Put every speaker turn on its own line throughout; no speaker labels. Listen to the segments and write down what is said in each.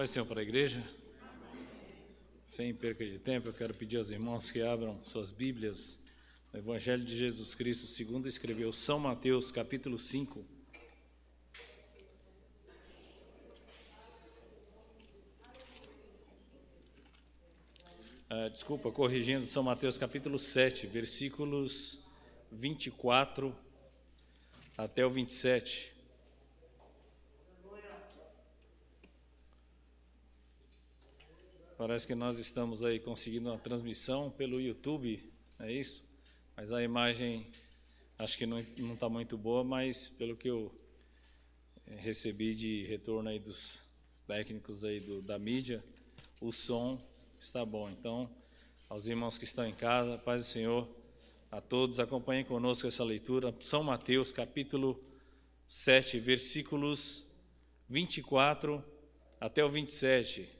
Pai Senhor para a igreja. Sem perca de tempo, eu quero pedir aos irmãos que abram suas Bíblias no Evangelho de Jesus Cristo, segundo escreveu São Mateus, capítulo 5. Uh, desculpa, corrigindo, São Mateus capítulo 7, versículos 24 até o 27. Parece que nós estamos aí conseguindo uma transmissão pelo YouTube, é isso? Mas a imagem acho que não está muito boa, mas pelo que eu eh, recebi de retorno aí dos técnicos aí do, da mídia, o som está bom. Então, aos irmãos que estão em casa, paz do Senhor, a todos, acompanhem conosco essa leitura. São Mateus, capítulo 7, versículos 24 até o 27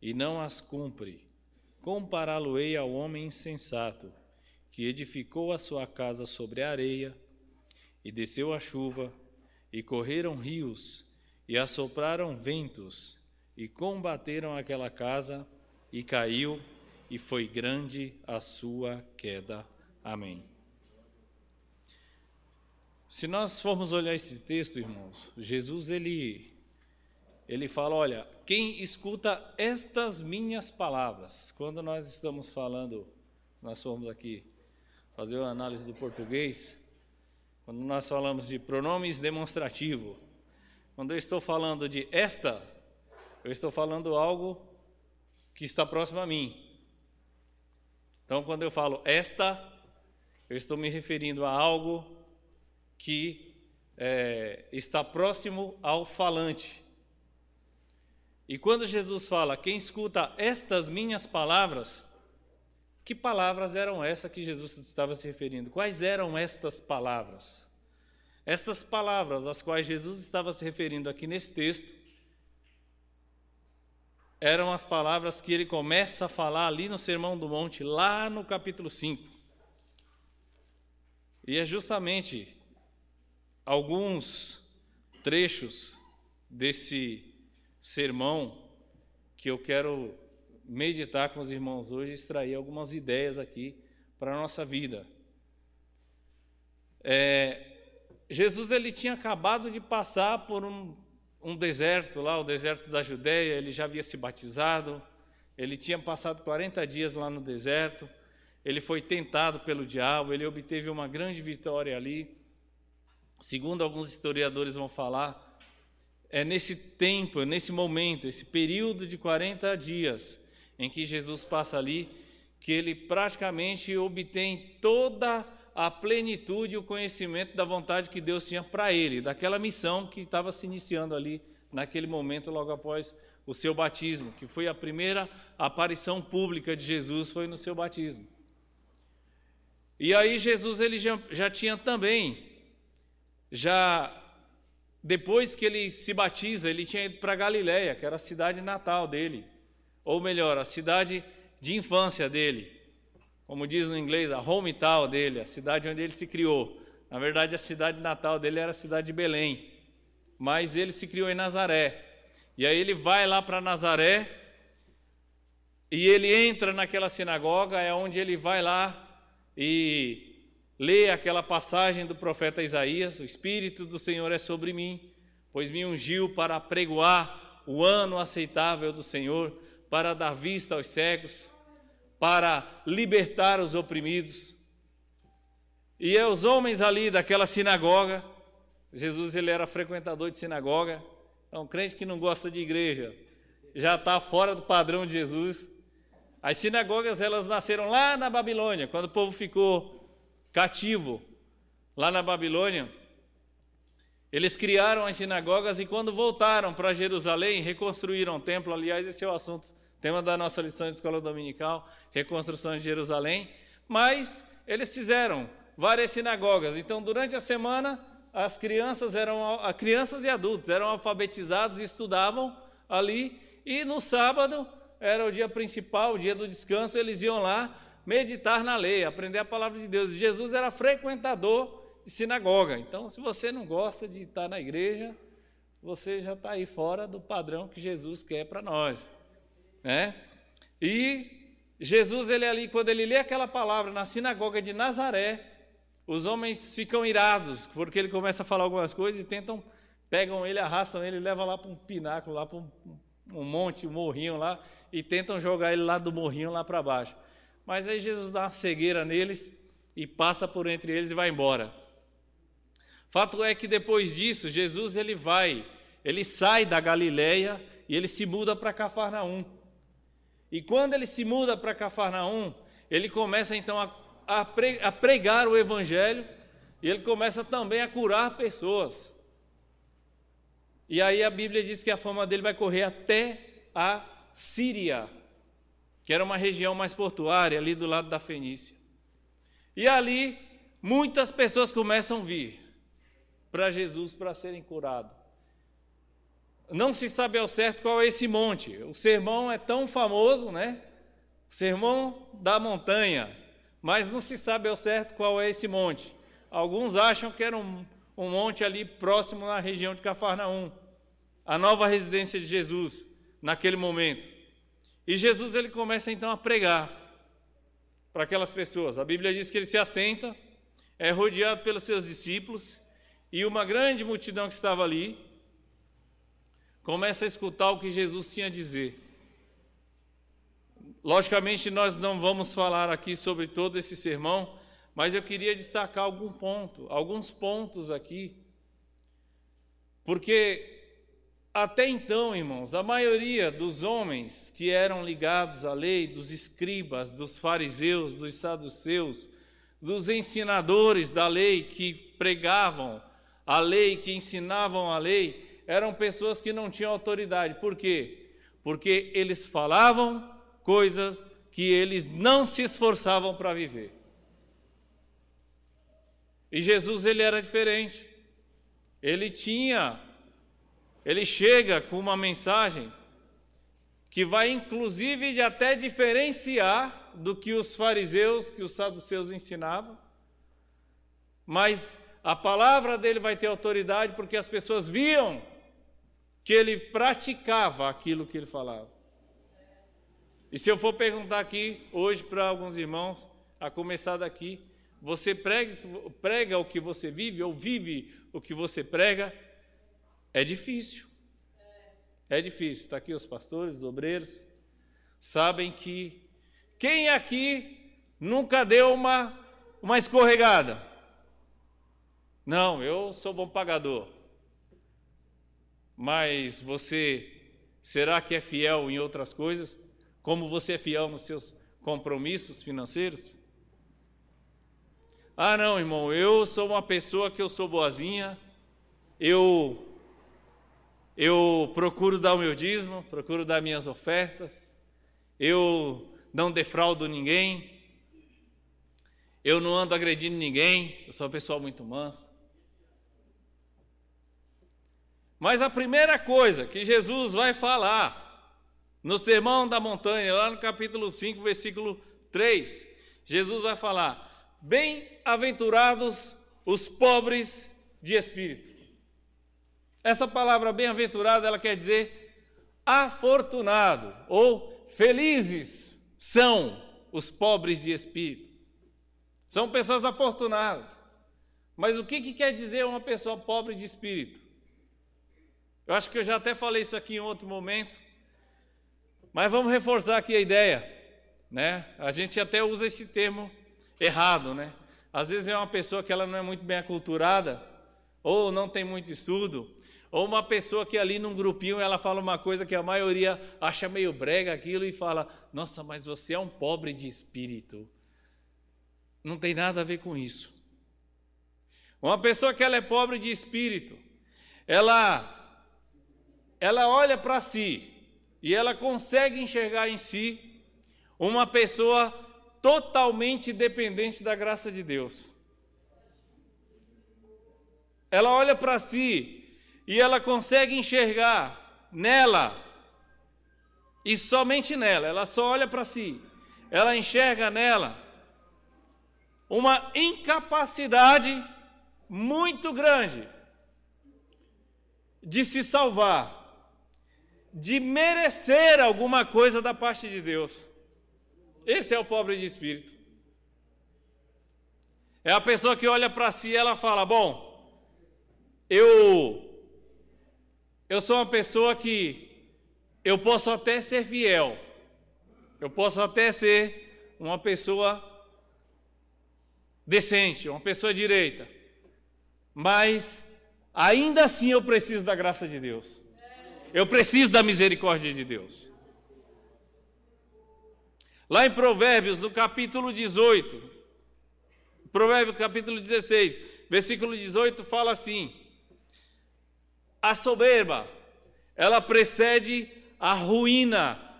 e não as cumpre, compará-lo-ei ao homem insensato, que edificou a sua casa sobre a areia, e desceu a chuva, e correram rios, e assopraram ventos, e combateram aquela casa, e caiu, e foi grande a sua queda. Amém. Se nós formos olhar esse texto, irmãos, Jesus ele ele fala: Olha, quem escuta estas minhas palavras, quando nós estamos falando, nós fomos aqui fazer uma análise do português, quando nós falamos de pronomes demonstrativo, quando eu estou falando de esta, eu estou falando algo que está próximo a mim. Então, quando eu falo esta, eu estou me referindo a algo que é, está próximo ao falante. E quando Jesus fala, quem escuta estas minhas palavras, que palavras eram essas que Jesus estava se referindo? Quais eram estas palavras? Estas palavras às quais Jesus estava se referindo aqui nesse texto eram as palavras que ele começa a falar ali no Sermão do Monte, lá no capítulo 5. E é justamente alguns trechos desse sermão que eu quero meditar com os irmãos hoje, extrair algumas ideias aqui para a nossa vida. É, Jesus ele tinha acabado de passar por um, um deserto lá, o deserto da Judéia, ele já havia se batizado, ele tinha passado 40 dias lá no deserto, ele foi tentado pelo diabo, ele obteve uma grande vitória ali. Segundo alguns historiadores vão falar, é nesse tempo, nesse momento, esse período de 40 dias em que Jesus passa ali, que ele praticamente obtém toda a plenitude e o conhecimento da vontade que Deus tinha para ele, daquela missão que estava se iniciando ali naquele momento, logo após o seu batismo, que foi a primeira aparição pública de Jesus, foi no seu batismo. E aí Jesus ele já, já tinha também já depois que ele se batiza, ele tinha ido para Galiléia, que era a cidade natal dele, ou melhor, a cidade de infância dele, como diz no inglês, a hometown dele, a cidade onde ele se criou. Na verdade, a cidade natal dele era a cidade de Belém, mas ele se criou em Nazaré. E aí ele vai lá para Nazaré e ele entra naquela sinagoga, é onde ele vai lá e lê aquela passagem do profeta Isaías: O Espírito do Senhor é sobre mim, pois me ungiu para pregoar o ano aceitável do Senhor, para dar vista aos cegos, para libertar os oprimidos. E é os homens ali daquela sinagoga, Jesus ele era frequentador de sinagoga, então crente que não gosta de igreja, já está fora do padrão de Jesus. As sinagogas elas nasceram lá na Babilônia, quando o povo ficou cativo lá na Babilônia. Eles criaram as sinagogas e quando voltaram para Jerusalém, reconstruíram o templo. Aliás, esse é o assunto, tema da nossa lição de escola dominical, reconstrução de Jerusalém. Mas eles fizeram várias sinagogas. Então, durante a semana, as crianças eram crianças e adultos eram alfabetizados e estudavam ali. E no sábado era o dia principal, o dia do descanso, eles iam lá meditar na lei, aprender a palavra de Deus. Jesus era frequentador de sinagoga. Então, se você não gosta de estar na igreja, você já está aí fora do padrão que Jesus quer para nós. Né? E Jesus, ele ali, quando ele lê aquela palavra na sinagoga de Nazaré, os homens ficam irados, porque ele começa a falar algumas coisas e tentam, pegam ele, arrastam ele, levam lá para um pináculo, lá para um, um monte, um morrinho lá, e tentam jogar ele lá do morrinho lá para baixo. Mas aí Jesus dá uma cegueira neles e passa por entre eles e vai embora. Fato é que depois disso, Jesus ele vai, ele sai da Galileia e ele se muda para Cafarnaum. E quando ele se muda para Cafarnaum, ele começa então a, a pregar o evangelho e ele começa também a curar pessoas. E aí a Bíblia diz que a fama dele vai correr até a Síria, que era uma região mais portuária, ali do lado da Fenícia. E ali muitas pessoas começam a vir para Jesus para serem curados. Não se sabe ao certo qual é esse monte. O sermão é tão famoso, né? Sermão da montanha, mas não se sabe ao certo qual é esse monte. Alguns acham que era um, um monte ali próximo na região de Cafarnaum, a nova residência de Jesus naquele momento. E Jesus ele começa então a pregar para aquelas pessoas. A Bíblia diz que ele se assenta, é rodeado pelos seus discípulos e uma grande multidão que estava ali começa a escutar o que Jesus tinha a dizer. Logicamente, nós não vamos falar aqui sobre todo esse sermão, mas eu queria destacar algum ponto, alguns pontos aqui, porque até então, irmãos, a maioria dos homens que eram ligados à lei, dos escribas, dos fariseus, dos saduceus, dos ensinadores da lei que pregavam a lei, que ensinavam a lei, eram pessoas que não tinham autoridade. Por quê? Porque eles falavam coisas que eles não se esforçavam para viver. E Jesus ele era diferente. Ele tinha ele chega com uma mensagem que vai inclusive até diferenciar do que os fariseus, que os saduceus ensinavam. Mas a palavra dele vai ter autoridade porque as pessoas viam que ele praticava aquilo que ele falava. E se eu for perguntar aqui hoje para alguns irmãos, a começar daqui, você prega, prega o que você vive ou vive o que você prega? É difícil. É difícil. Está aqui os pastores, os obreiros, sabem que quem aqui nunca deu uma, uma escorregada? Não, eu sou bom pagador. Mas você será que é fiel em outras coisas? Como você é fiel nos seus compromissos financeiros? Ah, não, irmão, eu sou uma pessoa que eu sou boazinha, eu eu procuro dar o meu dízimo, procuro dar minhas ofertas, eu não defraudo ninguém, eu não ando agredindo ninguém, eu sou uma pessoa muito mansa. Mas a primeira coisa que Jesus vai falar no Sermão da Montanha, lá no capítulo 5, versículo 3, Jesus vai falar: Bem-aventurados os pobres de espírito. Essa palavra bem-aventurado, ela quer dizer afortunado ou felizes são os pobres de espírito. São pessoas afortunadas. Mas o que, que quer dizer uma pessoa pobre de espírito? Eu acho que eu já até falei isso aqui em outro momento, mas vamos reforçar aqui a ideia, né? A gente até usa esse termo errado, né? Às vezes é uma pessoa que ela não é muito bem aculturada ou não tem muito estudo, ou uma pessoa que ali num grupinho ela fala uma coisa que a maioria acha meio brega aquilo e fala: "Nossa, mas você é um pobre de espírito". Não tem nada a ver com isso. Uma pessoa que ela é pobre de espírito, ela ela olha para si e ela consegue enxergar em si uma pessoa totalmente dependente da graça de Deus. Ela olha para si e ela consegue enxergar nela e somente nela, ela só olha para si. Ela enxerga nela uma incapacidade muito grande de se salvar, de merecer alguma coisa da parte de Deus. Esse é o pobre de espírito. É a pessoa que olha para si e ela fala: Bom, eu eu sou uma pessoa que eu posso até ser fiel, eu posso até ser uma pessoa decente, uma pessoa direita, mas ainda assim eu preciso da graça de Deus, eu preciso da misericórdia de Deus. Lá em Provérbios, no capítulo 18, Provérbios capítulo 16, versículo 18, fala assim: A soberba, ela precede a ruína,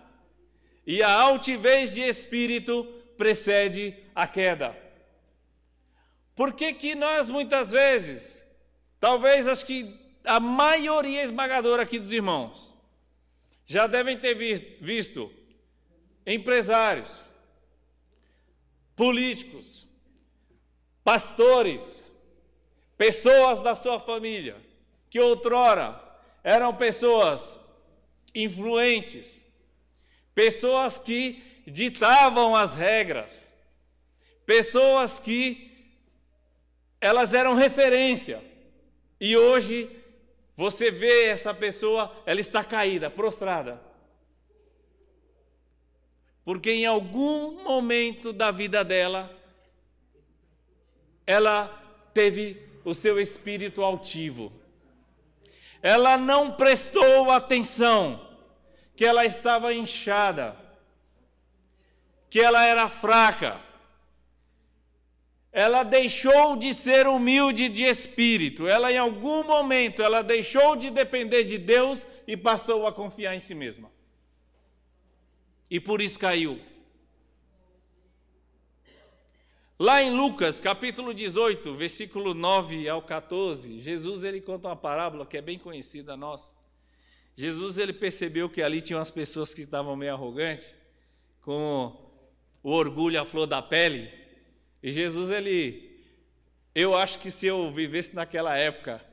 e a altivez de espírito precede a queda. Por que, que nós muitas vezes, talvez acho que a maioria esmagadora aqui dos irmãos, já devem ter visto empresários, políticos, pastores, pessoas da sua família, que outrora eram pessoas influentes, pessoas que ditavam as regras, pessoas que elas eram referência. E hoje você vê essa pessoa, ela está caída, prostrada. Porque em algum momento da vida dela, ela teve o seu espírito altivo ela não prestou atenção que ela estava inchada, que ela era fraca. Ela deixou de ser humilde de espírito. Ela em algum momento ela deixou de depender de Deus e passou a confiar em si mesma. E por isso caiu. Lá em Lucas, capítulo 18, versículo 9 ao 14, Jesus ele conta uma parábola que é bem conhecida a nós. Jesus ele percebeu que ali tinham as pessoas que estavam meio arrogantes, com o orgulho à flor da pele. E Jesus ele eu acho que se eu vivesse naquela época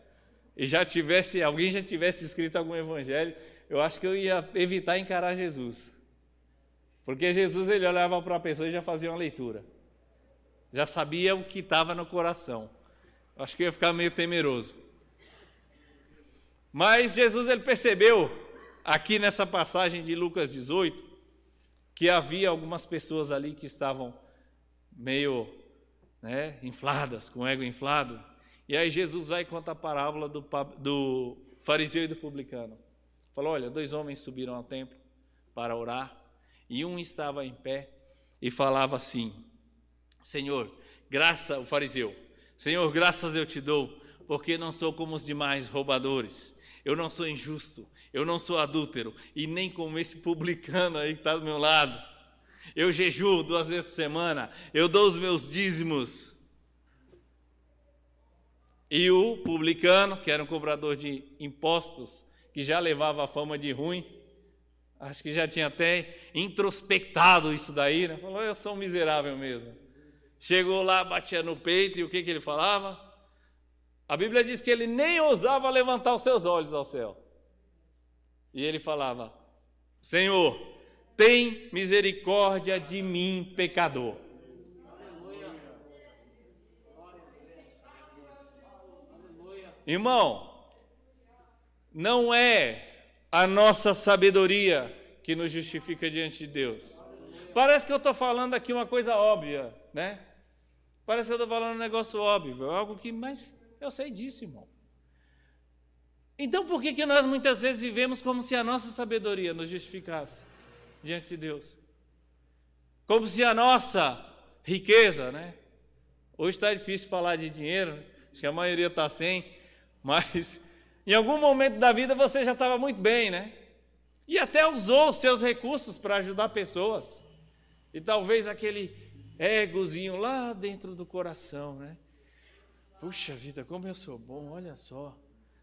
e já tivesse alguém já tivesse escrito algum evangelho, eu acho que eu ia evitar encarar Jesus. Porque Jesus ele olhava para a pessoa e já fazia uma leitura já sabia o que estava no coração. Acho que ia ficar meio temeroso. Mas Jesus ele percebeu aqui nessa passagem de Lucas 18 que havia algumas pessoas ali que estavam meio né, infladas, com ego inflado. E aí Jesus vai contar a parábola do, do fariseu e do publicano. Falou: olha, dois homens subiram ao templo para orar e um estava em pé e falava assim: Senhor, graça, o fariseu, Senhor, graças eu te dou, porque não sou como os demais roubadores, eu não sou injusto, eu não sou adúltero, e nem como esse publicano aí que está do meu lado. Eu jejuo duas vezes por semana, eu dou os meus dízimos. E o publicano, que era um cobrador de impostos, que já levava a fama de ruim, acho que já tinha até introspectado isso daí, né? Falou, eu sou um miserável mesmo. Chegou lá, batia no peito e o que, que ele falava? A Bíblia diz que ele nem ousava levantar os seus olhos ao céu. E ele falava: Senhor, tem misericórdia de mim, pecador. Irmão, não é a nossa sabedoria que nos justifica diante de Deus. Parece que eu estou falando aqui uma coisa óbvia, né? Parece que eu estou falando um negócio óbvio, algo que, mas eu sei disso, irmão. Então por que, que nós muitas vezes vivemos como se a nossa sabedoria nos justificasse diante de Deus? Como se a nossa riqueza, né? Hoje está difícil falar de dinheiro, acho que a maioria está sem, mas Em algum momento da vida você já estava muito bem, né? E até usou os seus recursos para ajudar pessoas. E talvez aquele egozinho lá dentro do coração, né? Puxa vida, como eu sou bom, olha só.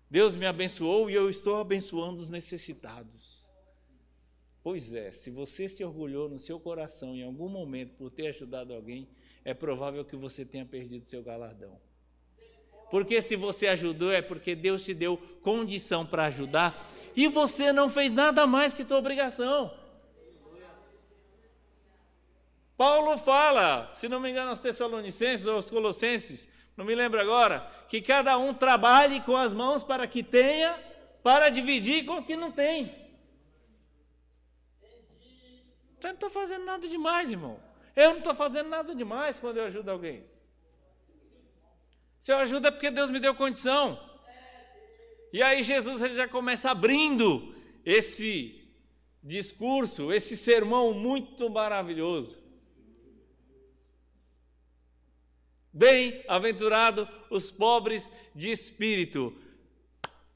Deus me abençoou e eu estou abençoando os necessitados. Pois é, se você se orgulhou no seu coração em algum momento por ter ajudado alguém, é provável que você tenha perdido seu galardão. Porque se você ajudou é porque Deus te deu condição para ajudar e você não fez nada mais que tua obrigação. Paulo fala, se não me engano, aos Tessalonicenses ou aos Colossenses, não me lembro agora, que cada um trabalhe com as mãos para que tenha, para dividir com o que não tem. Você não está fazendo nada demais, irmão. Eu não estou fazendo nada demais quando eu ajudo alguém. Se eu ajudo é porque Deus me deu condição. E aí Jesus ele já começa abrindo esse discurso, esse sermão muito maravilhoso. Bem-aventurado os pobres de espírito,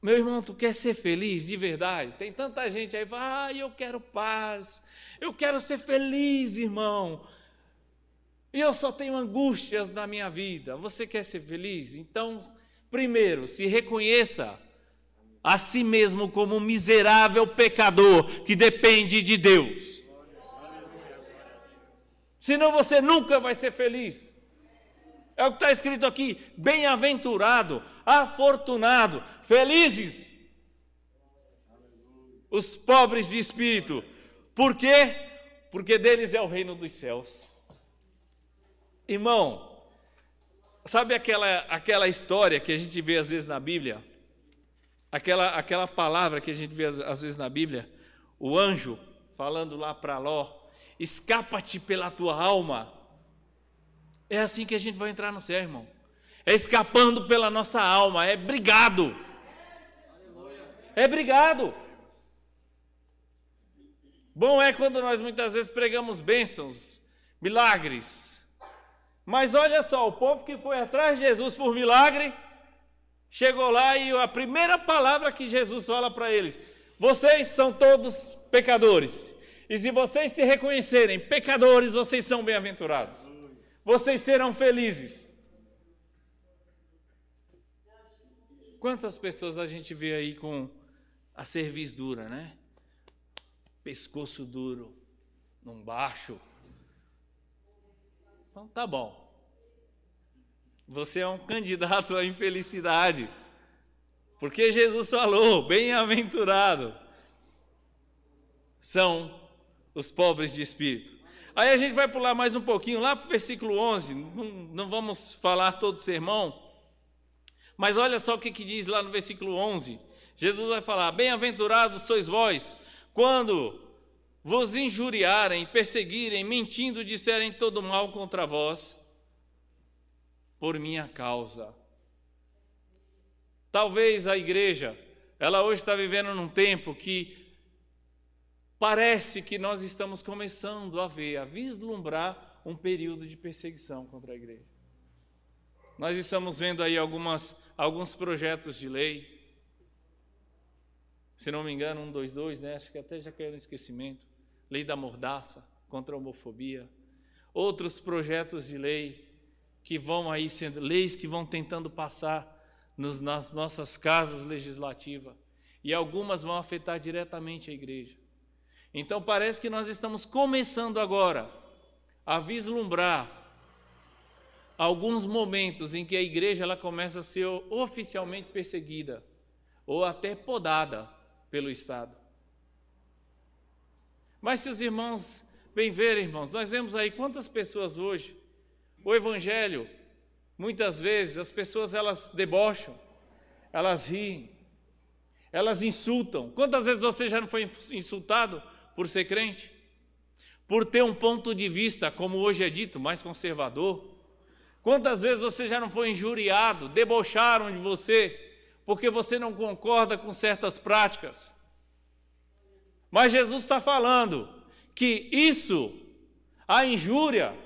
meu irmão, tu quer ser feliz de verdade? Tem tanta gente aí que fala, ah, eu quero paz, eu quero ser feliz, irmão. E eu só tenho angústias na minha vida. Você quer ser feliz? Então, primeiro, se reconheça a si mesmo como um miserável pecador que depende de Deus. Senão você nunca vai ser feliz. É o que está escrito aqui: bem-aventurado, afortunado, felizes os pobres de espírito. Por quê? Porque deles é o reino dos céus. Irmão, sabe aquela, aquela história que a gente vê às vezes na Bíblia? Aquela, aquela palavra que a gente vê às vezes na Bíblia? O anjo falando lá para Ló: escapa-te pela tua alma é assim que a gente vai entrar no céu, irmão. É escapando pela nossa alma, é brigado. É brigado. Bom é quando nós muitas vezes pregamos bênçãos, milagres. Mas olha só, o povo que foi atrás de Jesus por milagre, chegou lá e a primeira palavra que Jesus fala para eles: vocês são todos pecadores. E se vocês se reconhecerem pecadores, vocês são bem-aventurados vocês serão felizes. Quantas pessoas a gente vê aí com a cerviz dura, né? Pescoço duro, num baixo. Então tá bom. Você é um candidato à infelicidade. Porque Jesus falou: bem-aventurado são os pobres de espírito. Aí a gente vai pular mais um pouquinho, lá para o versículo 11, não, não, vamos falar todo o sermão, mas olha só o que, que diz lá no versículo 11. Jesus vai falar: Bem-aventurados sois vós, quando vos injuriarem, perseguirem, mentindo, disserem todo mal contra vós, por minha causa. Talvez a igreja, ela hoje está vivendo num tempo que parece que nós estamos começando a ver, a vislumbrar um período de perseguição contra a igreja. Nós estamos vendo aí algumas, alguns projetos de lei. Se não me engano, 122, né? Acho que até já caiu no esquecimento. Lei da mordaça contra a homofobia. Outros projetos de lei que vão aí sendo leis que vão tentando passar nos, nas nossas casas legislativas. E algumas vão afetar diretamente a igreja. Então parece que nós estamos começando agora a vislumbrar alguns momentos em que a igreja ela começa a ser oficialmente perseguida ou até podada pelo Estado. Mas se os irmãos bem ver, irmãos, nós vemos aí quantas pessoas hoje, o evangelho, muitas vezes as pessoas elas debocham, elas riem, elas insultam. Quantas vezes você já não foi insultado por ser crente, por ter um ponto de vista, como hoje é dito, mais conservador. Quantas vezes você já não foi injuriado, debocharam de você, porque você não concorda com certas práticas? Mas Jesus está falando que isso, a injúria,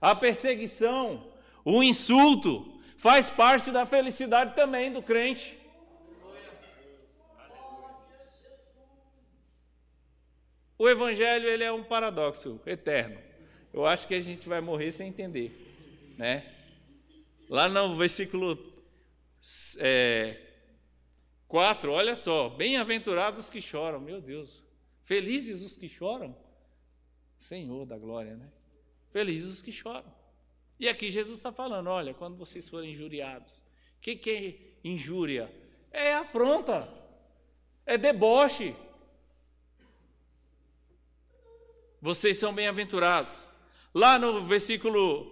a perseguição, o insulto, faz parte da felicidade também do crente. O evangelho ele é um paradoxo eterno. Eu acho que a gente vai morrer sem entender, né? Lá no versículo é, 4, olha só, bem-aventurados que choram, meu Deus, felizes os que choram, Senhor da glória, né? Felizes os que choram. E aqui Jesus está falando: olha, quando vocês forem injuriados, o que, que é injúria? É afronta, é deboche, vocês são bem-aventurados. Lá no versículo,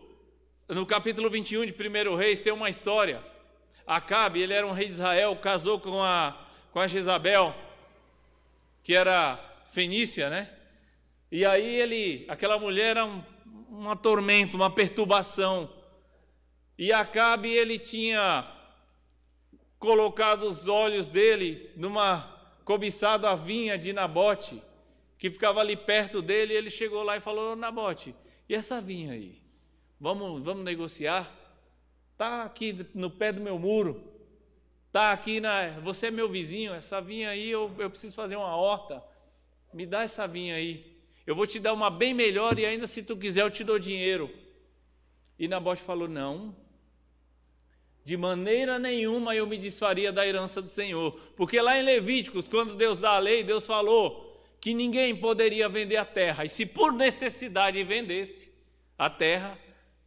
no capítulo 21 de 1 Reis, tem uma história. Acabe, ele era um rei de Israel, casou com a, com a Jezabel, que era fenícia, né? E aí ele, aquela mulher era um, uma tormenta, uma perturbação. E Acabe, ele tinha colocado os olhos dele numa cobiçada vinha de Nabote que ficava ali perto dele, ele chegou lá e falou: Nabote, e essa vinha aí? Vamos, vamos negociar? Tá aqui no pé do meu muro. Tá aqui na. Você é meu vizinho, essa vinha aí eu, eu preciso fazer uma horta. Me dá essa vinha aí. Eu vou te dar uma bem melhor e ainda se tu quiser eu te dou dinheiro. E Nabote falou: Não, de maneira nenhuma eu me desfaria da herança do Senhor. Porque lá em Levíticos, quando Deus dá a lei, Deus falou: que ninguém poderia vender a terra. E se por necessidade vendesse a terra,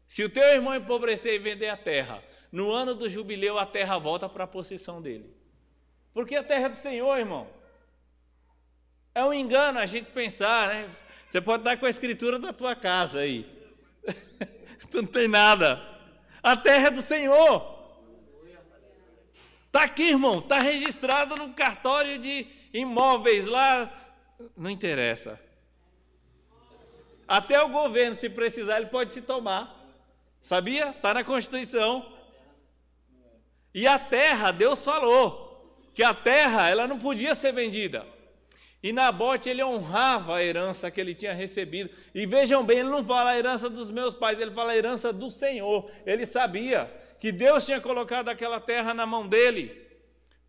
se o teu irmão empobrecer e vender a terra, no ano do jubileu a terra volta para a possessão dele. Porque a terra é do Senhor, irmão. É um engano a gente pensar, né? Você pode estar com a escritura da tua casa aí. tu não tem nada. A terra é do Senhor. Está aqui, irmão. Está registrado no cartório de imóveis lá não interessa. Até o governo, se precisar, ele pode te tomar. Sabia? Está na Constituição. E a terra, Deus falou que a terra ela não podia ser vendida. E Nabote ele honrava a herança que ele tinha recebido. E vejam bem, ele não fala a herança dos meus pais, ele fala a herança do Senhor. Ele sabia que Deus tinha colocado aquela terra na mão dele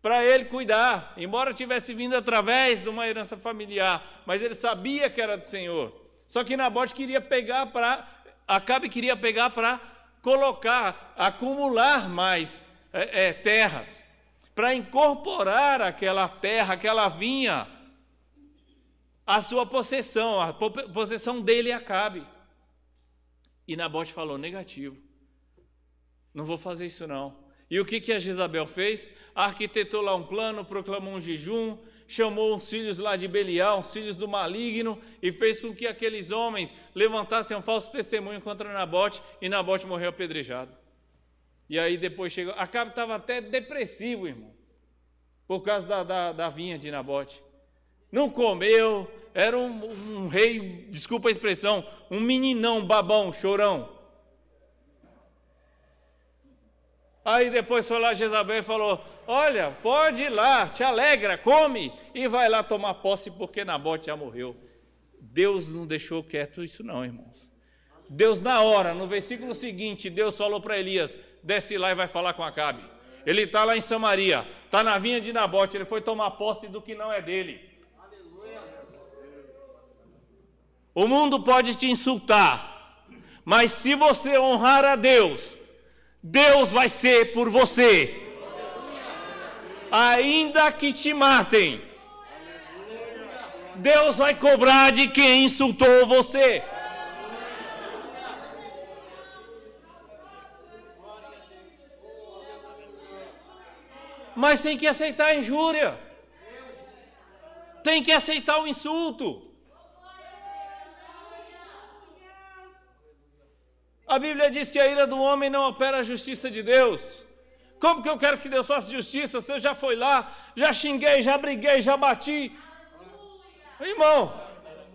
para ele cuidar, embora tivesse vindo através de uma herança familiar, mas ele sabia que era do Senhor. Só que Nabote queria pegar para, Acabe queria pegar para colocar, acumular mais é, é, terras, para incorporar aquela terra, aquela vinha, a sua possessão, a possessão dele Acabe. E Nabote falou: negativo, não vou fazer isso não. E o que, que a Jezabel fez? Arquitetou lá um plano, proclamou um jejum, chamou os filhos lá de Belial, os filhos do maligno, e fez com que aqueles homens levantassem um falso testemunho contra Nabote, e Nabote morreu apedrejado. E aí depois chegou. Acabe estava até depressivo, irmão, por causa da, da, da vinha de Nabote. Não comeu, era um, um rei, desculpa a expressão, um meninão babão, chorão. Aí depois foi lá Jezabel e falou: Olha, pode ir lá, te alegra, come e vai lá tomar posse, porque Nabote já morreu. Deus não deixou quieto isso, não, irmãos. Deus, na hora, no versículo seguinte, Deus falou para Elias: desce lá e vai falar com Acabe. Ele está lá em Samaria, está na vinha de Nabote, ele foi tomar posse do que não é dele. O mundo pode te insultar, mas se você honrar a Deus, Deus vai ser por você. Ainda que te matem, Deus vai cobrar de quem insultou você. Mas tem que aceitar a injúria. Tem que aceitar o insulto. A Bíblia diz que a ira do homem não opera a justiça de Deus. Como que eu quero que Deus faça justiça se eu já fui lá, já xinguei, já briguei, já bati? Irmão,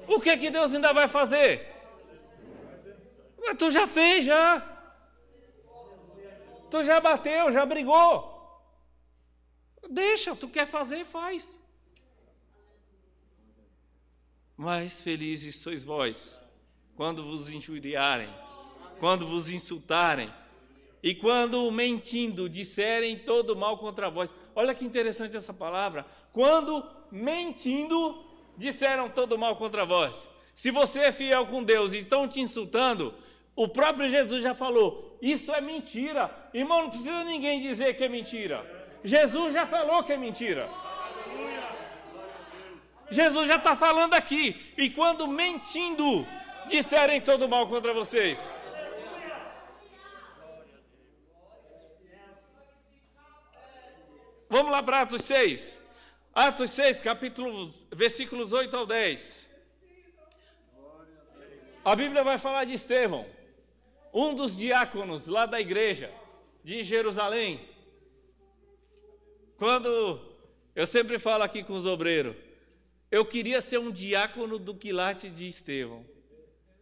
o que que Deus ainda vai fazer? Mas tu já fez já. Tu já bateu, já brigou. Deixa, tu quer fazer, faz. Mas felizes sois vós, quando vos injuriarem quando vos insultarem, e quando mentindo disserem todo mal contra vós. Olha que interessante essa palavra. Quando mentindo disseram todo mal contra vós. Se você é fiel com Deus e estão te insultando, o próprio Jesus já falou: isso é mentira. Irmão, não precisa ninguém dizer que é mentira. Jesus já falou que é mentira. Jesus já está falando aqui. E quando mentindo, disserem todo mal contra vocês. Vamos lá para Atos 6. Atos 6, capítulo, versículos 8 ao 10. A Bíblia vai falar de Estevão, um dos diáconos lá da igreja de Jerusalém. Quando eu sempre falo aqui com os obreiros, eu queria ser um diácono do quilate de Estevão.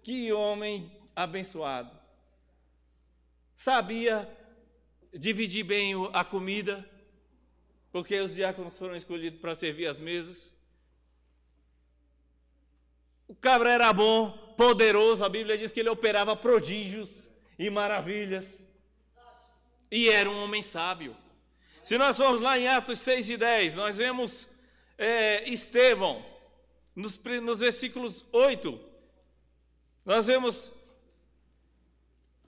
Que homem abençoado. Sabia dividir bem a comida, porque os diáconos foram escolhidos para servir as mesas. O cabra era bom, poderoso, a Bíblia diz que ele operava prodígios e maravilhas. E era um homem sábio. Se nós formos lá em Atos 6 e 10, nós vemos é, Estevão, nos, nos versículos 8, nós vemos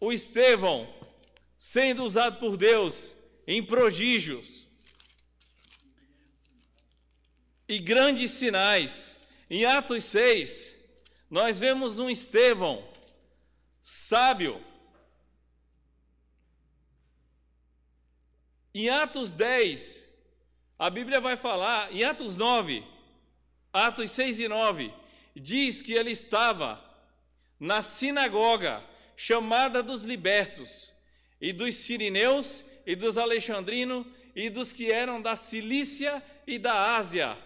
o Estevão sendo usado por Deus em prodígios e grandes sinais. Em Atos 6, nós vemos um Estevão sábio. Em Atos 10, a Bíblia vai falar, em Atos 9, Atos 6 e 9, diz que ele estava na sinagoga chamada dos libertos, e dos sirineus, e dos alexandrinos, e dos que eram da Cilícia e da Ásia,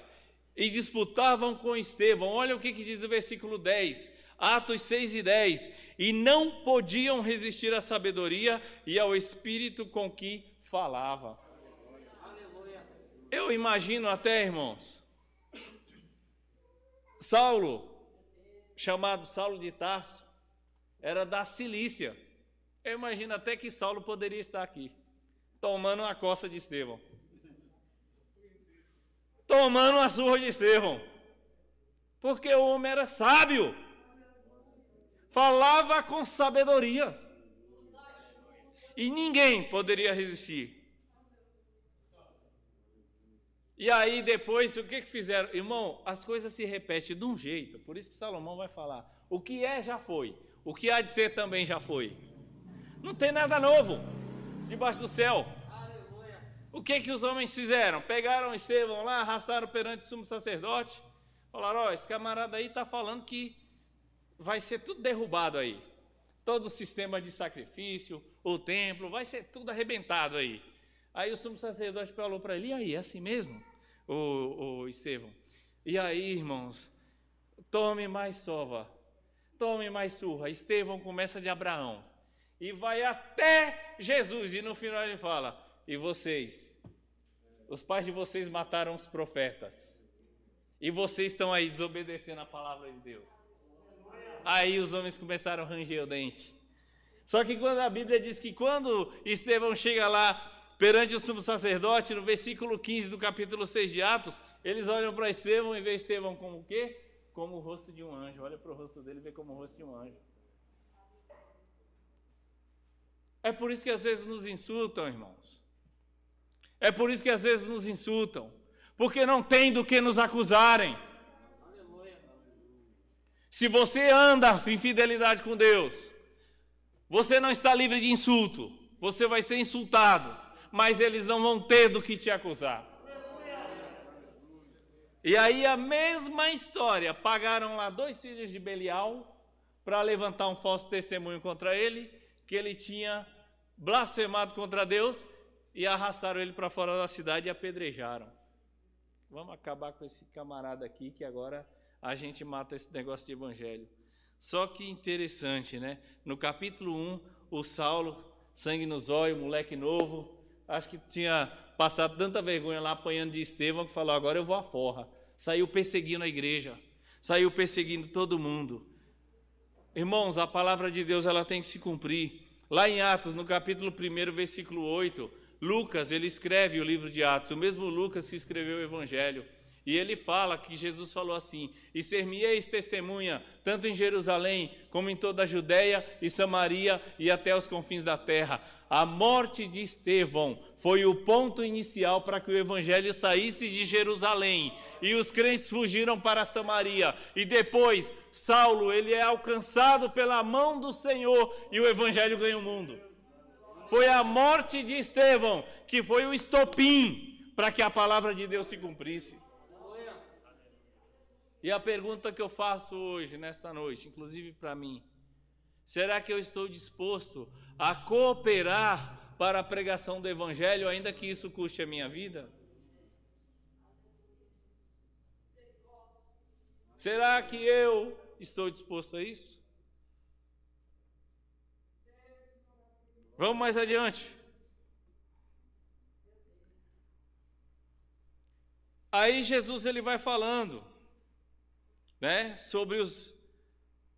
e disputavam com Estevão. Olha o que, que diz o versículo 10, Atos 6 e 10. E não podiam resistir à sabedoria e ao espírito com que falava. Eu imagino até, irmãos, Saulo, chamado Saulo de Tarso, era da Cilícia. Eu imagino até que Saulo poderia estar aqui, tomando uma coça de Estevão. Tomando uma surra de Estevão. Porque o homem era sábio. Falava com sabedoria. E ninguém poderia resistir. E aí depois, o que, que fizeram? Irmão, as coisas se repetem de um jeito, por isso que Salomão vai falar: o que é já foi, o que há de ser também já foi. Não tem nada novo debaixo do céu. O que que os homens fizeram? Pegaram Estevão lá, arrastaram perante o sumo sacerdote, falaram: ó, oh, esse camarada aí está falando que vai ser tudo derrubado aí. Todo o sistema de sacrifício, o templo, vai ser tudo arrebentado aí. Aí o sumo sacerdote falou para ele: e aí, é assim mesmo, o, o Estevão? E aí, irmãos, tome mais sova, tome mais surra. Estevão começa de Abraão e vai até Jesus, e no final ele fala: e vocês? Os pais de vocês mataram os profetas. E vocês estão aí desobedecendo a palavra de Deus. Aí os homens começaram a ranger o dente. Só que quando a Bíblia diz que quando Estevão chega lá perante o sumo sacerdote, no versículo 15 do capítulo 6 de Atos, eles olham para Estevão e vê Estevão como o quê? Como o rosto de um anjo. Olha para o rosto dele e vê como o rosto de um anjo. É por isso que às vezes nos insultam, irmãos. É por isso que às vezes nos insultam. Porque não tem do que nos acusarem. Se você anda em fidelidade com Deus, você não está livre de insulto. Você vai ser insultado mas eles não vão ter do que te acusar. E aí a mesma história, pagaram lá dois filhos de Belial para levantar um falso testemunho contra ele, que ele tinha blasfemado contra Deus e arrastaram ele para fora da cidade e apedrejaram. Vamos acabar com esse camarada aqui que agora a gente mata esse negócio de evangelho. Só que interessante, né? No capítulo 1, o Saulo, sangue nos olhos, moleque novo, acho que tinha passado tanta vergonha lá apanhando de Estevão que falou: agora eu vou à forra. Saiu perseguindo a igreja, saiu perseguindo todo mundo. Irmãos, a palavra de Deus ela tem que se cumprir. Lá em Atos, no capítulo 1, versículo 8, Lucas, ele escreve o livro de Atos, o mesmo Lucas que escreveu o evangelho. E ele fala que Jesus falou assim: E ser-me-eis testemunha, tanto em Jerusalém, como em toda a Judéia e Samaria e até os confins da terra. A morte de Estevão foi o ponto inicial para que o evangelho saísse de Jerusalém. E os crentes fugiram para Samaria. E depois, Saulo, ele é alcançado pela mão do Senhor e o evangelho ganha o mundo. Foi a morte de Estevão que foi o estopim para que a palavra de Deus se cumprisse. E a pergunta que eu faço hoje, nesta noite, inclusive para mim, será que eu estou disposto a cooperar para a pregação do Evangelho, ainda que isso custe a minha vida? Será que eu estou disposto a isso? Vamos mais adiante. Aí Jesus ele vai falando né, sobre os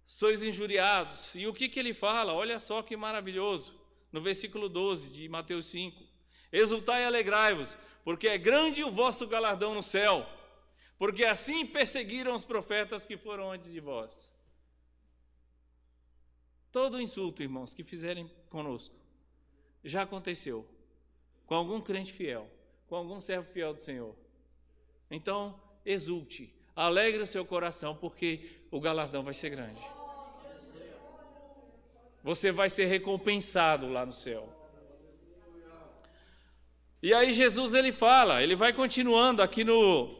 sois injuriados. E o que, que ele fala? Olha só que maravilhoso. No versículo 12 de Mateus 5: Exultai e alegrai-vos, porque é grande o vosso galardão no céu, porque assim perseguiram os profetas que foram antes de vós. Todo insulto, irmãos, que fizerem conosco, já aconteceu com algum crente fiel, com algum servo fiel do Senhor. Então, exulte, Alegre o seu coração, porque o galardão vai ser grande. Você vai ser recompensado lá no céu. E aí Jesus ele fala, ele vai continuando aqui no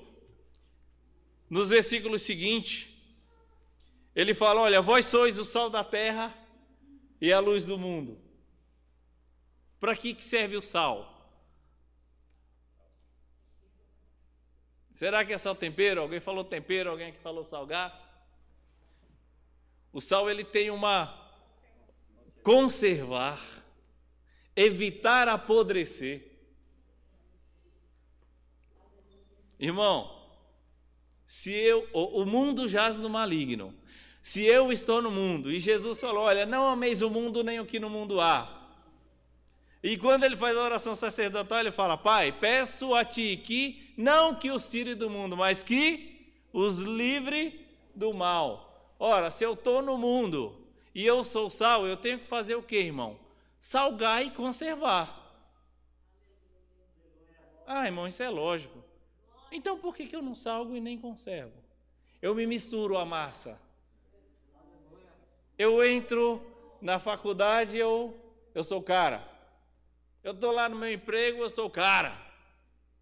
nos versículos seguintes. Ele fala: "Olha, vós sois o sal da terra e a luz do mundo". Para que que serve o sal? Será que é só tempero? Alguém falou tempero, alguém que falou salgar? O sal ele tem uma conservar, evitar apodrecer. Irmão, se eu, o, o mundo jaz no maligno. Se eu estou no mundo e Jesus falou: Olha, não ameis o mundo nem o que no mundo há. E quando ele faz a oração sacerdotal, ele fala: Pai, peço a ti que não que os tire do mundo, mas que os livre do mal. Ora, se eu estou no mundo e eu sou sal, eu tenho que fazer o que, irmão? Salgar e conservar. Ah, irmão, isso é lógico. Então por que, que eu não salgo e nem conservo? Eu me misturo a massa. Eu entro na faculdade, eu, eu sou cara. Eu estou lá no meu emprego, eu sou o cara.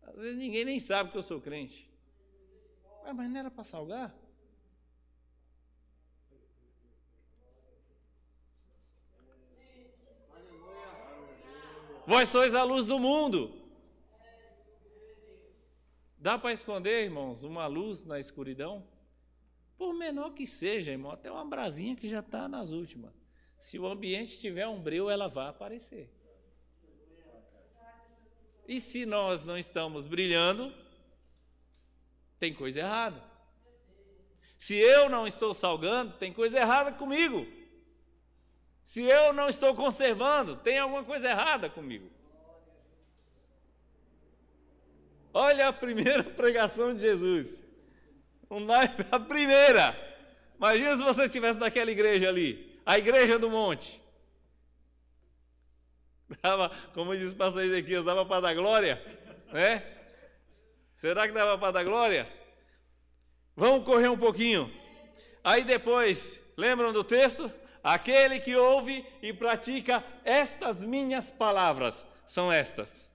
Às vezes ninguém nem sabe que eu sou crente. Ué, mas não era para salgar? Vós sois a luz do mundo. Dá para esconder, irmãos, uma luz na escuridão? Por menor que seja, irmão, até uma brasinha que já está nas últimas. Se o ambiente tiver um breu, ela vai aparecer. E se nós não estamos brilhando, tem coisa errada. Se eu não estou salgando, tem coisa errada comigo. Se eu não estou conservando, tem alguma coisa errada comigo. Olha a primeira pregação de Jesus. A primeira. Imagina se você estivesse naquela igreja ali, a igreja do monte. Dava, como diz o pastor Ezequias, dava para dar glória? Né? Será que dava para dar glória? Vamos correr um pouquinho. Aí depois, lembram do texto? Aquele que ouve e pratica estas minhas palavras, são estas.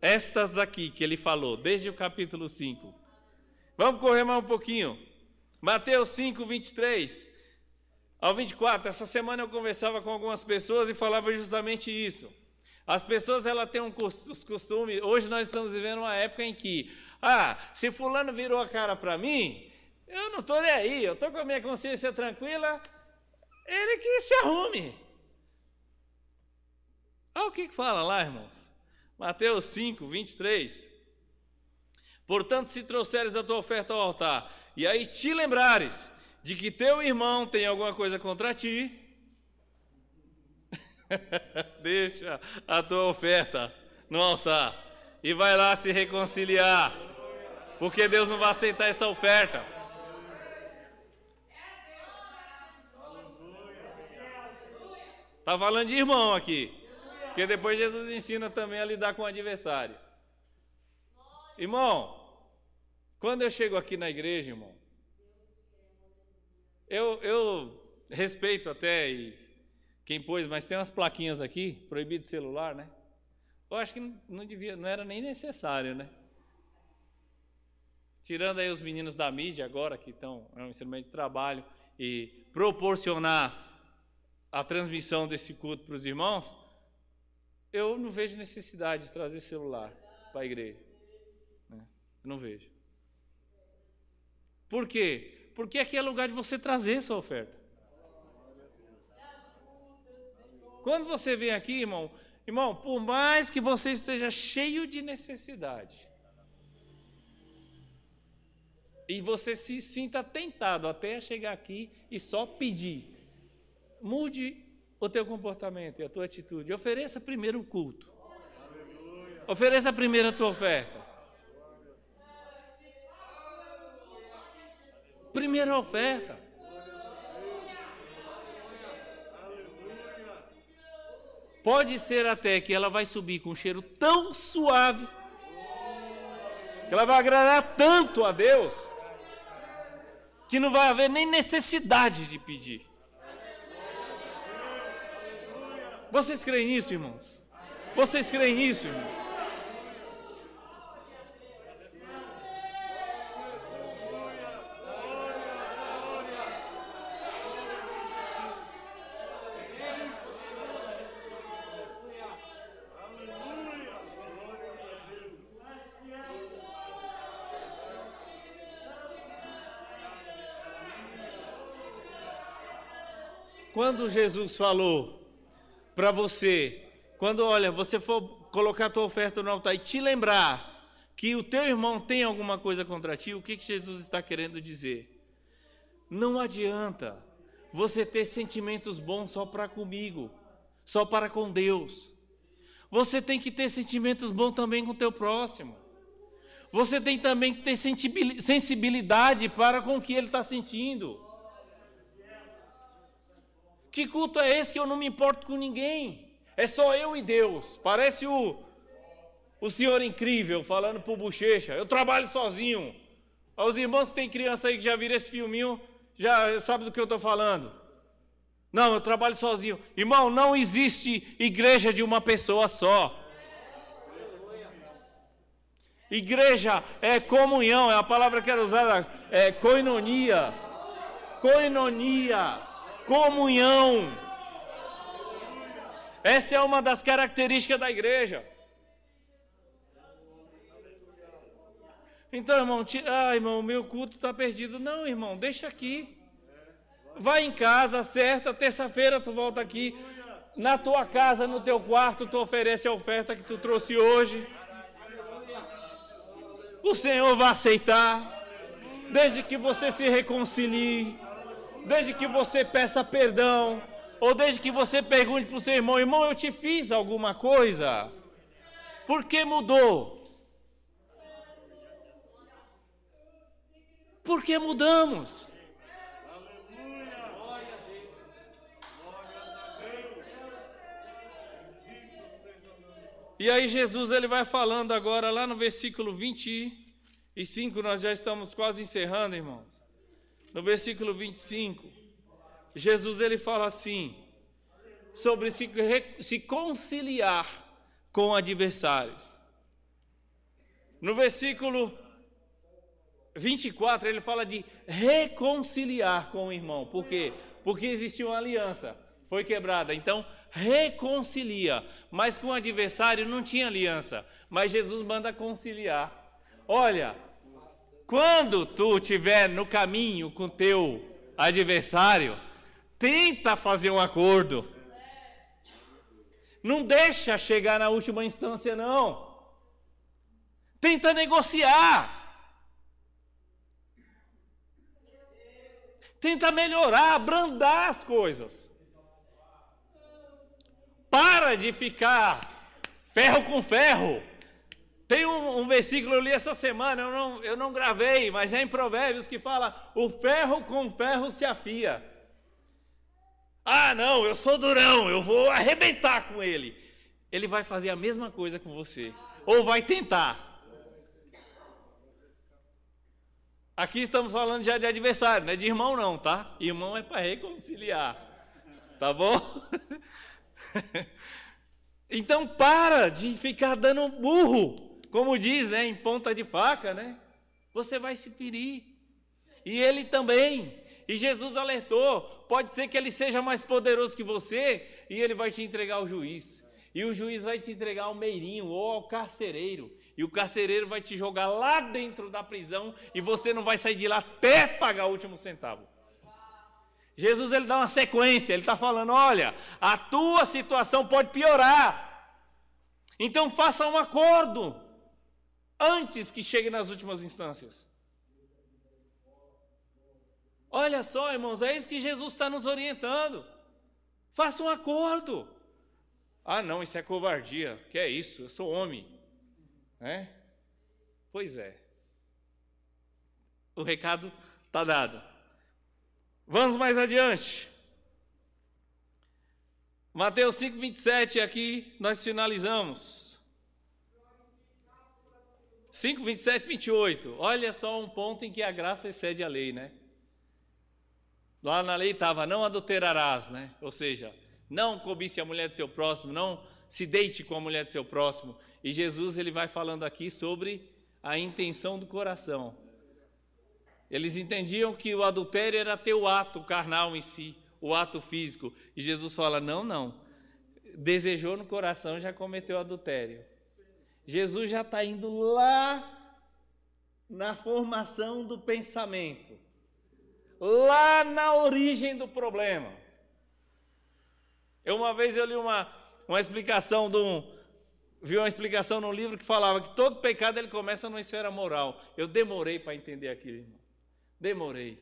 Estas aqui que ele falou, desde o capítulo 5. Vamos correr mais um pouquinho. Mateus 5, 23 ao 24, essa semana eu conversava com algumas pessoas e falava justamente isso. As pessoas ela têm um costume, hoje nós estamos vivendo uma época em que, ah, se fulano virou a cara para mim, eu não estou nem aí, eu estou com a minha consciência tranquila, ele que se arrume. Olha o que, que fala lá, irmãos. Mateus 5, 23. Portanto, se trouxeres a tua oferta ao altar, e aí te lembrares de que teu irmão tem alguma coisa contra ti, deixa a tua oferta no altar e vai lá se reconciliar. Porque Deus não vai aceitar essa oferta. Está falando de irmão aqui. Porque depois Jesus ensina também a lidar com o adversário. Irmão, quando eu chego aqui na igreja, irmão, eu, eu respeito até e quem pôs, mas tem umas plaquinhas aqui, proibido celular, né? Eu acho que não devia, não era nem necessário, né? Tirando aí os meninos da mídia agora que estão é um instrumento de trabalho e proporcionar a transmissão desse culto para os irmãos, eu não vejo necessidade de trazer celular para a igreja. Né? Eu não vejo. Por quê? Porque aqui é lugar de você trazer sua oferta. Quando você vem aqui, irmão, irmão, por mais que você esteja cheio de necessidade, e você se sinta tentado até chegar aqui e só pedir, mude o teu comportamento e a tua atitude. Ofereça primeiro o culto. Ofereça primeiro a tua oferta. Primeira oferta. Pode ser até que ela vai subir com um cheiro tão suave, que ela vai agradar tanto a Deus, que não vai haver nem necessidade de pedir. Vocês creem nisso, irmãos? Vocês creem nisso, irmãos? Quando Jesus falou para você, quando olha, você for colocar a tua oferta no altar e te lembrar que o teu irmão tem alguma coisa contra ti, o que, que Jesus está querendo dizer? Não adianta você ter sentimentos bons só para comigo, só para com Deus. Você tem que ter sentimentos bons também com o teu próximo. Você tem também que ter sensibilidade para com o que ele está sentindo. Que culto é esse que eu não me importo com ninguém? É só eu e Deus. Parece o, o senhor incrível falando pro bochecha. Eu trabalho sozinho. Os irmãos que têm criança aí que já viram esse filminho, já sabe do que eu estou falando. Não, eu trabalho sozinho. Irmão, não existe igreja de uma pessoa só. Igreja é comunhão, é a palavra que era usada, é koinonia. Koinonia comunhão. Essa é uma das características da igreja. Então, irmão, ah, irmão, meu culto está perdido. Não, irmão, deixa aqui. Vai em casa, acerta, terça-feira tu volta aqui. Na tua casa, no teu quarto, tu oferece a oferta que tu trouxe hoje. O Senhor vai aceitar, desde que você se reconcilie desde que você peça perdão, ou desde que você pergunte para o seu irmão: irmão, eu te fiz alguma coisa? Por que mudou? Por que mudamos? E aí Jesus ele vai falando agora lá no versículo 25, nós já estamos quase encerrando, irmãos no versículo 25, Jesus ele fala assim, sobre se, se conciliar com o adversário. No versículo 24, ele fala de reconciliar com o irmão. Por quê? Porque existia uma aliança, foi quebrada. Então, reconcilia. Mas com o adversário não tinha aliança. Mas Jesus manda conciliar. Olha, quando tu estiver no caminho com teu adversário, tenta fazer um acordo. Não deixa chegar na última instância, não. Tenta negociar. Tenta melhorar, abrandar as coisas. Para de ficar ferro com ferro. Tem um, um, versículo eu li essa semana, eu não, eu não gravei, mas é em Provérbios que fala: o ferro com ferro se afia. Ah, não, eu sou durão, eu vou arrebentar com ele. Ele vai fazer a mesma coisa com você, ou vai tentar. Aqui estamos falando já de adversário, não é de irmão, não, tá? Irmão é para reconciliar, tá bom? então para de ficar dando burro, como diz, né, em ponta de faca, né? Você vai se ferir. E ele também. E Jesus alertou: pode ser que ele seja mais poderoso que você e ele vai te entregar ao juiz. E o juiz vai te entregar ao meirinho ou ao carcereiro. E o carcereiro vai te jogar lá dentro da prisão e você não vai sair de lá até pagar o último centavo. Jesus ele dá uma sequência, ele está falando: olha, a tua situação pode piorar. Então faça um acordo antes que chegue nas últimas instâncias. Olha só, irmãos, é isso que Jesus está nos orientando. Faça um acordo. Ah, não, isso é covardia. Que é isso? Eu sou homem. É? Pois é. O recado está dado. Vamos mais adiante. Mateus 5, 27, aqui nós finalizamos. 5, 27, 28. Olha só um ponto em que a graça excede a lei, né? Lá na lei estava, não adulterarás, né? Ou seja, não cobice a mulher do seu próximo, não se deite com a mulher do seu próximo. E Jesus ele vai falando aqui sobre a intenção do coração. Eles entendiam que o adultério era ter o ato carnal em si, o ato físico. E Jesus fala: não, não. Desejou no coração, já cometeu adultério. Jesus já está indo lá na formação do pensamento lá na origem do problema. Eu uma vez eu li uma, uma explicação de um, vi uma explicação num livro que falava que todo pecado ele começa numa esfera moral. Eu demorei para entender aquilo, irmão. Demorei.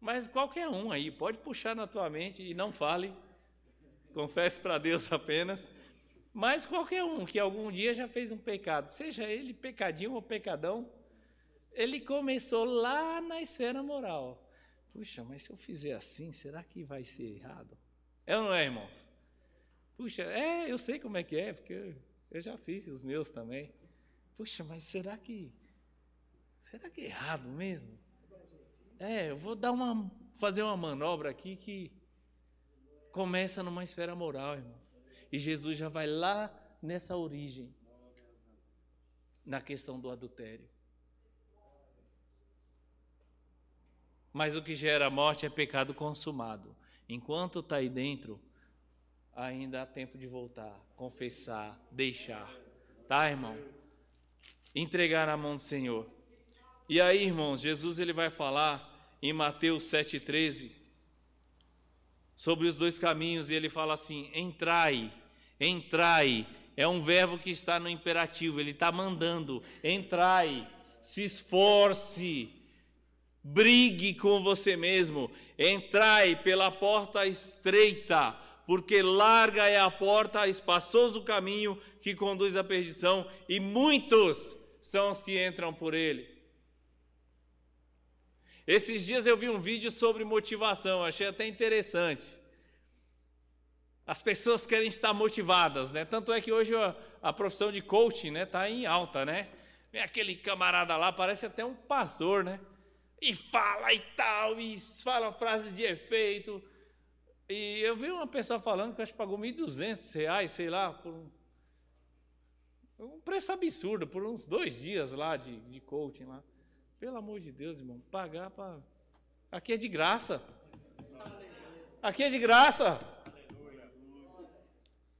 Mas qualquer um aí pode puxar na tua mente e não fale. Confesse para Deus apenas. Mas qualquer um que algum dia já fez um pecado, seja ele pecadinho ou pecadão, ele começou lá na esfera moral. Puxa, mas se eu fizer assim, será que vai ser errado? É ou não é, irmãos? Puxa, é, eu sei como é que é, porque eu já fiz os meus também. Puxa, mas será que será que é errado mesmo? É, eu vou dar uma fazer uma manobra aqui que começa numa esfera moral, irmãos. E Jesus já vai lá nessa origem na questão do adultério. Mas o que gera morte é pecado consumado. Enquanto está aí dentro, ainda há tempo de voltar, confessar, deixar. Tá, irmão? Entregar na mão do Senhor. E aí, irmãos, Jesus ele vai falar em Mateus 7,13 sobre os dois caminhos e ele fala assim: entrai, entrai. É um verbo que está no imperativo, ele está mandando: entrai, se esforce, Brigue com você mesmo. Entrai pela porta estreita, porque larga é a porta, espaçoso o caminho que conduz à perdição, e muitos são os que entram por ele. Esses dias eu vi um vídeo sobre motivação, achei até interessante. As pessoas querem estar motivadas, né? Tanto é que hoje a, a profissão de coaching, né, tá em alta, né? Vem aquele camarada lá, parece até um pastor, né? e fala e tal, e fala frases de efeito. E eu vi uma pessoa falando que acho que pagou 1.200 reais, sei lá, por um, um preço absurdo, por uns dois dias lá de, de coaching lá. Pelo amor de Deus, irmão, pagar para. Aqui é de graça. Aqui é de graça.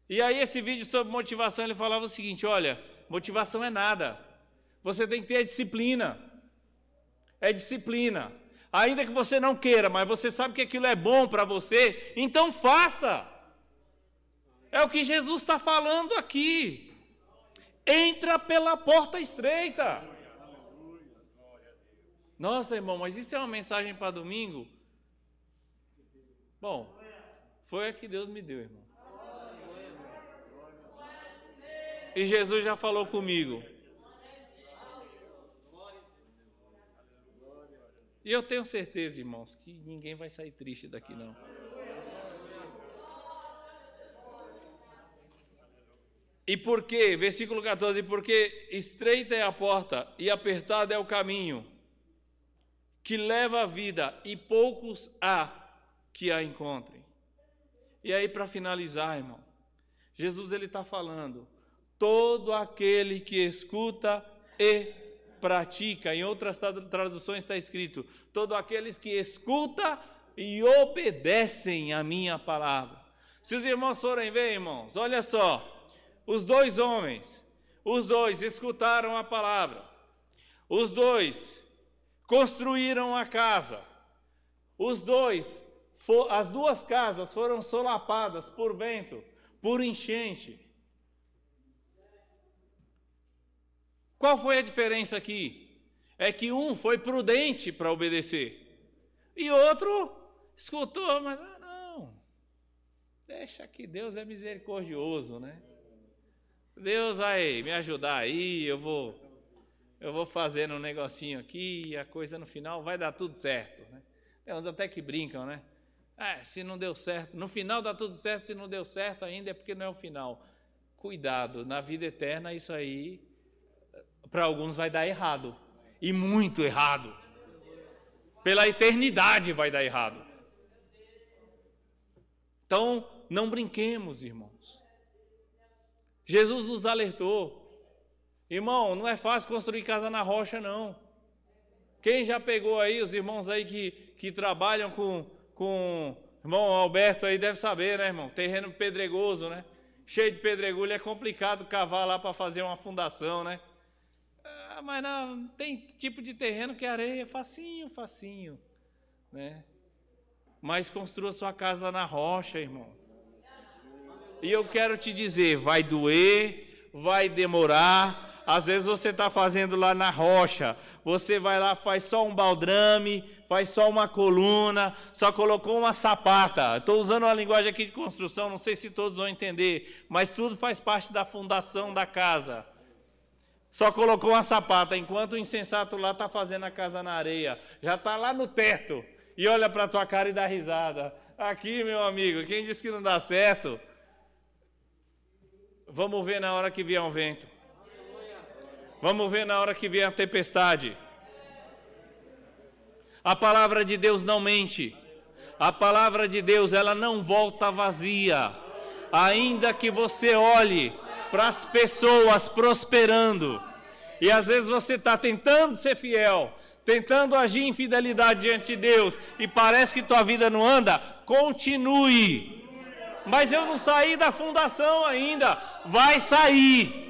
E aí, esse vídeo sobre motivação, ele falava o seguinte: olha, motivação é nada. Você tem que ter a disciplina é disciplina. Ainda que você não queira, mas você sabe que aquilo é bom para você, então faça. É o que Jesus está falando aqui. Entra pela porta estreita. Nossa, irmão, mas isso é uma mensagem para domingo? Bom, foi a que Deus me deu, irmão. E Jesus já falou comigo. E eu tenho certeza, irmãos, que ninguém vai sair triste daqui, não. E por quê? Versículo 14: Porque estreita é a porta e apertado é o caminho que leva à vida, e poucos há que a encontrem. E aí, para finalizar, irmão, Jesus ele está falando: todo aquele que escuta e pratica, em outras traduções está escrito: todo aqueles que escuta e obedecem a minha palavra. Se os irmãos forem ver, irmãos, olha só, os dois homens, os dois escutaram a palavra, os dois construíram a casa, os dois, as duas casas foram solapadas por vento, por enchente. Qual foi a diferença aqui? É que um foi prudente para obedecer e outro escutou, mas ah, não, deixa que Deus é misericordioso, né? Deus vai me ajudar aí, eu vou eu vou fazendo um negocinho aqui e a coisa no final vai dar tudo certo. Né? Tem uns até que brincam, né? É, se não deu certo, no final dá tudo certo, se não deu certo ainda é porque não é o final. Cuidado, na vida eterna isso aí para alguns vai dar errado e muito errado. Pela eternidade vai dar errado. Então, não brinquemos, irmãos. Jesus nos alertou. Irmão, não é fácil construir casa na rocha, não. Quem já pegou aí, os irmãos aí que, que trabalham com, com irmão Alberto aí deve saber, né, irmão? Terreno pedregoso, né? Cheio de pedregulho, é complicado cavar lá para fazer uma fundação, né? Ah, mas não, tem tipo de terreno que é areia, facinho, facinho, né? Mas construa sua casa na rocha, irmão. E eu quero te dizer, vai doer, vai demorar. Às vezes você está fazendo lá na rocha, você vai lá, faz só um baldrame, faz só uma coluna, só colocou uma sapata. Estou usando uma linguagem aqui de construção, não sei se todos vão entender, mas tudo faz parte da fundação da casa. Só colocou uma sapata, enquanto o insensato lá está fazendo a casa na areia, já está lá no teto e olha para a tua cara e dá risada. Aqui, meu amigo, quem disse que não dá certo? Vamos ver na hora que vier um vento. Vamos ver na hora que vier a tempestade. A palavra de Deus não mente. A palavra de Deus, ela não volta vazia. Ainda que você olhe para as pessoas prosperando, e às vezes você está tentando ser fiel, tentando agir em fidelidade diante de Deus, e parece que tua vida não anda, continue mas eu não saí da fundação ainda. Vai sair.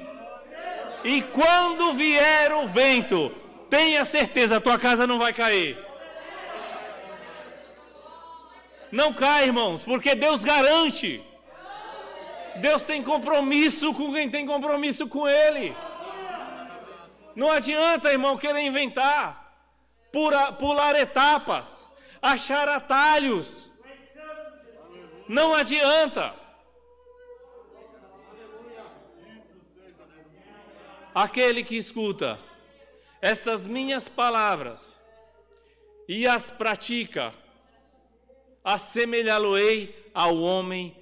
E quando vier o vento, tenha certeza, a tua casa não vai cair. Não cai, irmãos, porque Deus garante. Deus tem compromisso com quem tem compromisso com Ele. Não adianta, irmão, querer inventar, pular etapas, achar atalhos. Não adianta. Aquele que escuta estas minhas palavras e as pratica, assemelhá-lo-ei ao homem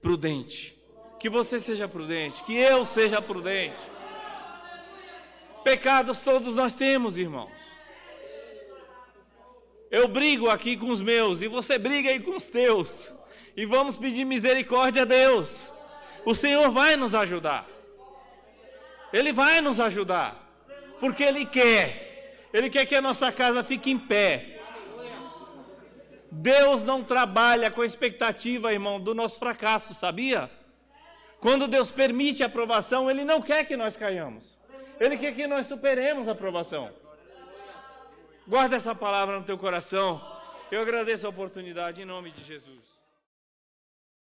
prudente. Que você seja prudente, que eu seja prudente. Pecados todos nós temos, irmãos. Eu brigo aqui com os meus e você briga aí com os teus e vamos pedir misericórdia a Deus. O Senhor vai nos ajudar. Ele vai nos ajudar. Porque Ele quer. Ele quer que a nossa casa fique em pé. Deus não trabalha com a expectativa, irmão, do nosso fracasso, sabia? Quando Deus permite a aprovação, Ele não quer que nós caiamos. Ele quer que nós superemos a aprovação. Guarda essa palavra no teu coração. Eu agradeço a oportunidade em nome de Jesus.